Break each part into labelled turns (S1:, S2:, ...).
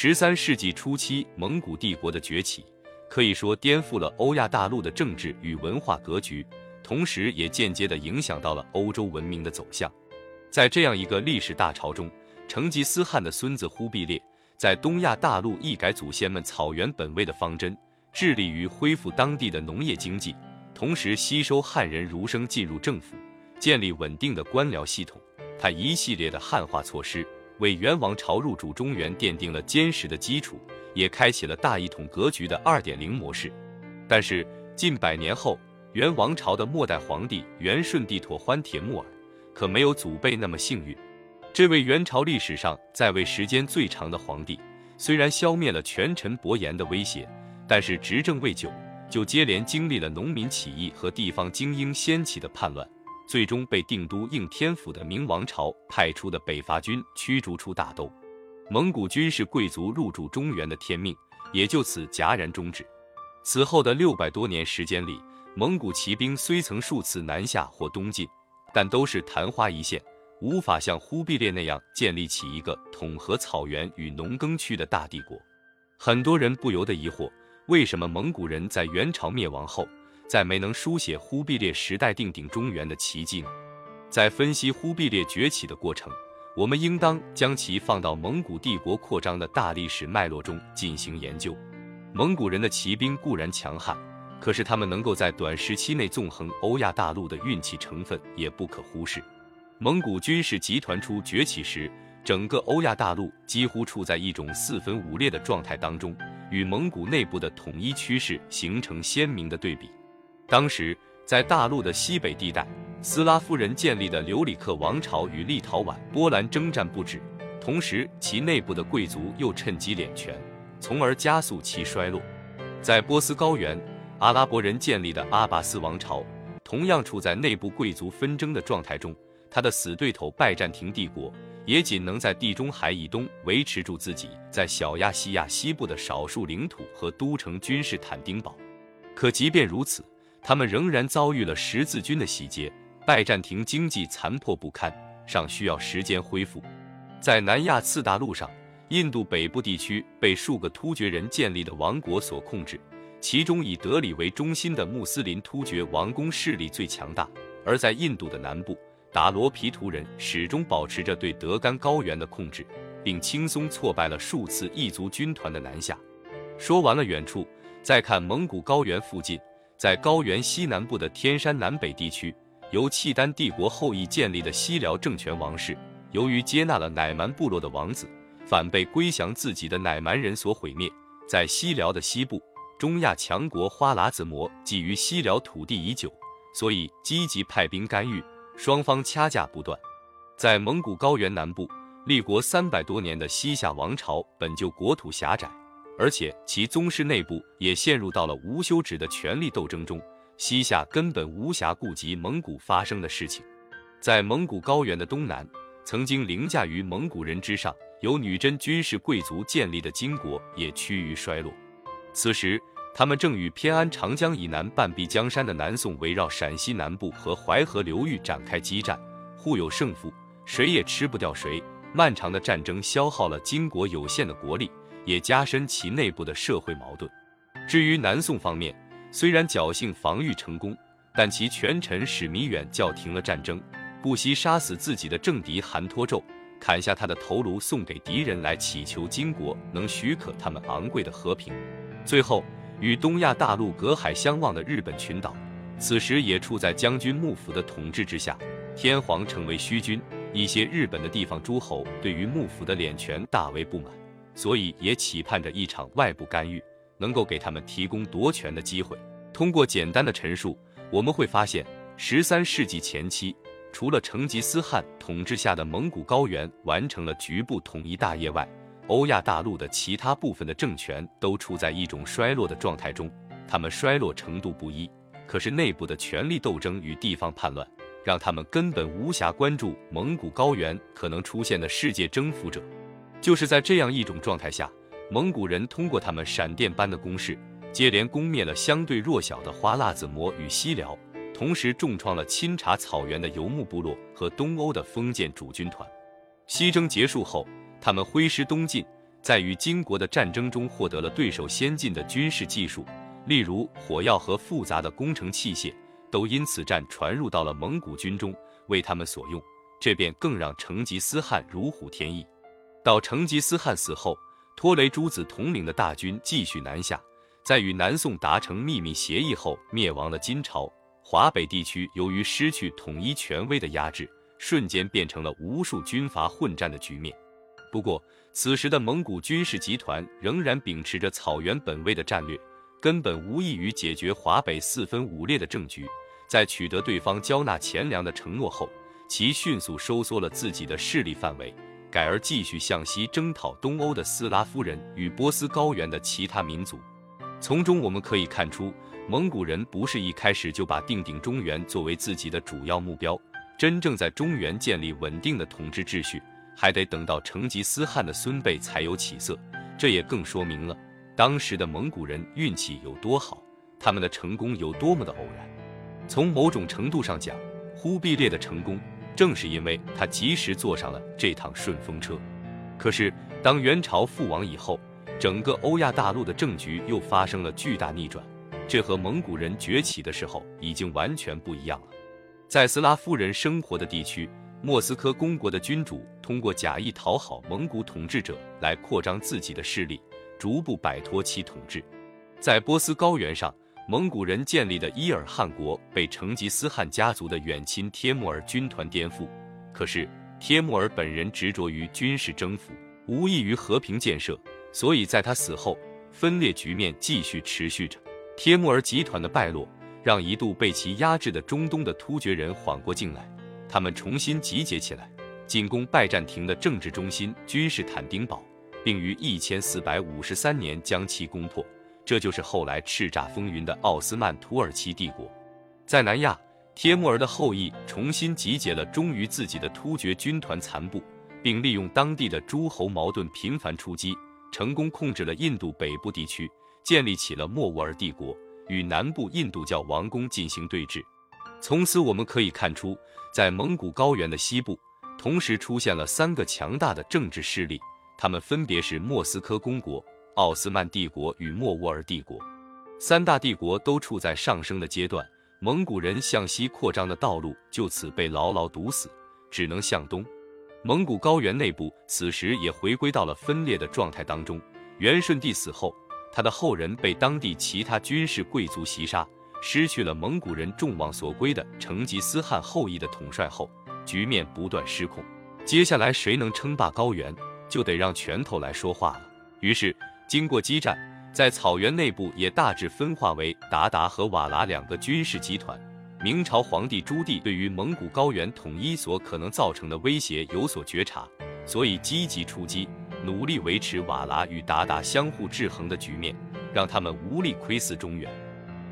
S1: 十三世纪初期，蒙古帝国的崛起可以说颠覆了欧亚大陆的政治与文化格局，同时也间接地影响到了欧洲文明的走向。在这样一个历史大潮中，成吉思汗的孙子忽必烈在东亚大陆一改祖先们草原本位的方针，致力于恢复当地的农业经济，同时吸收汉人儒生进入政府，建立稳定的官僚系统。他一系列的汉化措施。为元王朝入主中原奠定了坚实的基础，也开启了大一统格局的二点零模式。但是近百年后，元王朝的末代皇帝元顺帝妥欢帖木儿可没有祖辈那么幸运。这位元朝历史上在位时间最长的皇帝，虽然消灭了权臣伯颜的威胁，但是执政未久，就接连经历了农民起义和地方精英掀起的叛乱。最终被定都应天府的明王朝派出的北伐军驱逐出大都，蒙古军是贵族入主中原的天命，也就此戛然终止。此后的六百多年时间里，蒙古骑兵虽曾数次南下或东进，但都是昙花一现，无法像忽必烈那样建立起一个统合草原与农耕区的大帝国。很多人不由得疑惑，为什么蒙古人在元朝灭亡后？再没能书写忽必烈时代定鼎中原的奇迹呢？在分析忽必烈崛起的过程，我们应当将其放到蒙古帝国扩张的大历史脉络中进行研究。蒙古人的骑兵固然强悍，可是他们能够在短时期内纵横欧亚大陆的运气成分也不可忽视。蒙古军事集团初崛起时，整个欧亚大陆几乎处在一种四分五裂的状态当中，与蒙古内部的统一趋势形成鲜明的对比。当时，在大陆的西北地带，斯拉夫人建立的留里克王朝与立陶宛、波兰征战不止，同时其内部的贵族又趁机敛权，从而加速其衰落。在波斯高原，阿拉伯人建立的阿拔斯王朝同样处在内部贵族纷争的状态中，他的死对头拜占庭帝国也仅能在地中海以东维持住自己在小亚细亚西部的少数领土和都城君士坦丁堡。可即便如此，他们仍然遭遇了十字军的洗劫，拜占庭经济残破不堪，尚需要时间恢复。在南亚次大陆上，印度北部地区被数个突厥人建立的王国所控制，其中以德里为中心的穆斯林突厥王公势力最强大。而在印度的南部，达罗毗荼人始终保持着对德干高原的控制，并轻松挫败了数次异族军团的南下。说完了远处，再看蒙古高原附近。在高原西南部的天山南北地区，由契丹帝国后裔建立的西辽政权王室，由于接纳了乃蛮部落的王子，反被归降自己的乃蛮人所毁灭。在西辽的西部，中亚强国花剌子模觊觎西辽土地已久，所以积极派兵干预，双方掐架不断。在蒙古高原南部，立国三百多年的西夏王朝本就国土狭窄。而且其宗室内部也陷入到了无休止的权力斗争中，西夏根本无暇顾及蒙古发生的事情。在蒙古高原的东南，曾经凌驾于蒙古人之上、由女真军事贵族建立的金国也趋于衰落。此时，他们正与偏安长江以南半壁江山的南宋围绕陕西南部和淮河流域展开激战，互有胜负，谁也吃不掉谁。漫长的战争消耗了金国有限的国力。也加深其内部的社会矛盾。至于南宋方面，虽然侥幸防御成功，但其权臣史弥远叫停了战争，不惜杀死自己的政敌韩托胄，砍下他的头颅送给敌人，来祈求金国能许可他们昂贵的和平。最后，与东亚大陆隔海相望的日本群岛，此时也处在将军幕府的统治之下，天皇成为虚君，一些日本的地方诸侯对于幕府的敛权大为不满。所以也期盼着一场外部干预能够给他们提供夺权的机会。通过简单的陈述，我们会发现，十三世纪前期，除了成吉思汗统治下的蒙古高原完成了局部统一大业外，欧亚大陆的其他部分的政权都处在一种衰落的状态中。他们衰落程度不一，可是内部的权力斗争与地方叛乱，让他们根本无暇关注蒙古高原可能出现的世界征服者。就是在这样一种状态下，蒙古人通过他们闪电般的攻势，接连攻灭了相对弱小的花剌子模与西辽，同时重创了钦察草原的游牧部落和东欧的封建主军团。西征结束后，他们挥师东进，在与金国的战争中获得了对手先进的军事技术，例如火药和复杂的工程器械，都因此战传入到了蒙古军中，为他们所用。这便更让成吉思汗如虎添翼。到成吉思汗死后，拖雷诸子统领的大军继续南下，在与南宋达成秘密协议后，灭亡了金朝。华北地区由于失去统一权威的压制，瞬间变成了无数军阀混战的局面。不过，此时的蒙古军事集团仍然秉持着草原本位的战略，根本无异于解决华北四分五裂的政局。在取得对方交纳钱粮的承诺后，其迅速收缩了自己的势力范围，改而继续向西征讨东欧的斯拉夫人与波斯高原的其他民族。从中我们可以看出，蒙古人不是一开始就把定鼎中原作为自己的主要目标，真正在中原建立稳定的统治秩序，还得等到成吉思汗的孙辈才有起色。这也更说明了当时的蒙古人运气有多好，他们的成功有多么的偶然。从某种程度上讲，忽必烈的成功。正是因为他及时坐上了这趟顺风车，可是当元朝覆亡以后，整个欧亚大陆的政局又发生了巨大逆转，这和蒙古人崛起的时候已经完全不一样了。在斯拉夫人生活的地区，莫斯科公国的君主通过假意讨好蒙古统治者来扩张自己的势力，逐步摆脱其统治。在波斯高原上。蒙古人建立的伊尔汗国被成吉思汗家族的远亲帖木儿军团颠覆，可是帖木儿本人执着于军事征服，无异于和平建设，所以在他死后，分裂局面继续持续着。帖木儿集团的败落，让一度被其压制的中东的突厥人缓过劲来，他们重新集结起来，进攻拜占庭的政治中心君士坦丁堡，并于一千四百五十三年将其攻破。这就是后来叱咤风云的奥斯曼土耳其帝国。在南亚，帖木儿的后裔重新集结了忠于自己的突厥军团残部，并利用当地的诸侯矛盾频繁出击，成功控制了印度北部地区，建立起了莫卧儿帝国，与南部印度教王宫进行对峙。从此我们可以看出，在蒙古高原的西部，同时出现了三个强大的政治势力，他们分别是莫斯科公国。奥斯曼帝国与莫卧儿帝国，三大帝国都处在上升的阶段，蒙古人向西扩张的道路就此被牢牢堵死，只能向东。蒙古高原内部此时也回归到了分裂的状态当中。元顺帝死后，他的后人被当地其他军事贵族袭杀，失去了蒙古人众望所归的成吉思汗后裔的统帅后，局面不断失控。接下来谁能称霸高原，就得让拳头来说话了。于是。经过激战，在草原内部也大致分化为鞑靼和瓦剌两个军事集团。明朝皇帝朱棣对于蒙古高原统一所可能造成的威胁有所觉察，所以积极出击，努力维持瓦剌与鞑靼相互制衡的局面，让他们无力窥伺中原。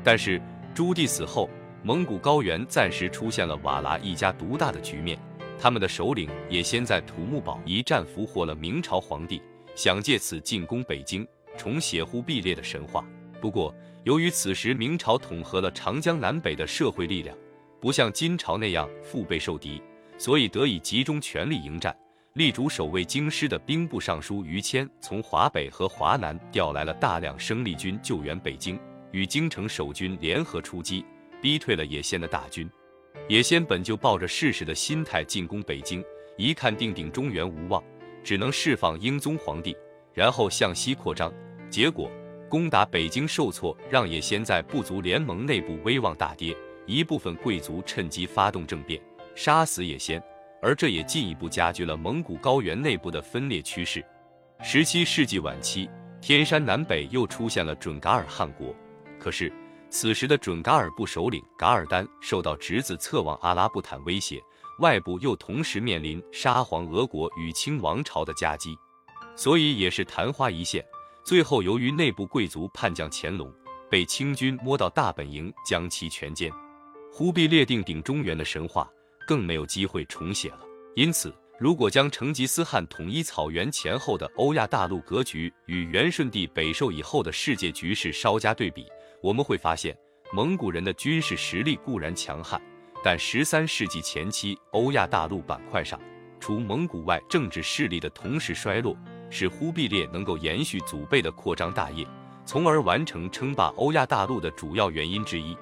S1: 但是朱棣死后，蒙古高原暂时出现了瓦剌一家独大的局面，他们的首领也先在土木堡一战俘获了明朝皇帝。想借此进攻北京，重写忽必烈的神话。不过，由于此时明朝统合了长江南北的社会力量，不像金朝那样腹背受敌，所以得以集中全力迎战。力主守卫京师的兵部尚书于谦，从华北和华南调来了大量生力军救援北京，与京城守军联合出击，逼退了野先的大军。野先本就抱着试试的心态进攻北京，一看定鼎中原无望。只能释放英宗皇帝，然后向西扩张。结果攻打北京受挫，让也先在部族联盟内部威望大跌。一部分贵族趁机发动政变，杀死也先，而这也进一步加剧了蒙古高原内部的分裂趋势。十七世纪晚期，天山南北又出现了准噶尔汗国。可是此时的准噶尔部首领噶尔丹受到侄子策妄阿拉布坦威胁。外部又同时面临沙皇俄国与清王朝的夹击，所以也是昙花一现。最后由于内部贵族叛将乾隆被清军摸到大本营，将其全歼。忽必烈定鼎中原的神话更没有机会重写了。因此，如果将成吉思汗统一草原前后的欧亚大陆格局与元顺帝北狩以后的世界局势稍加对比，我们会发现，蒙古人的军事实力固然强悍。但十三世纪前期，欧亚大陆板块上，除蒙古外，政治势力的同时衰落，使忽必烈能够延续祖辈的扩张大业，从而完成称霸欧亚大陆的主要原因之一。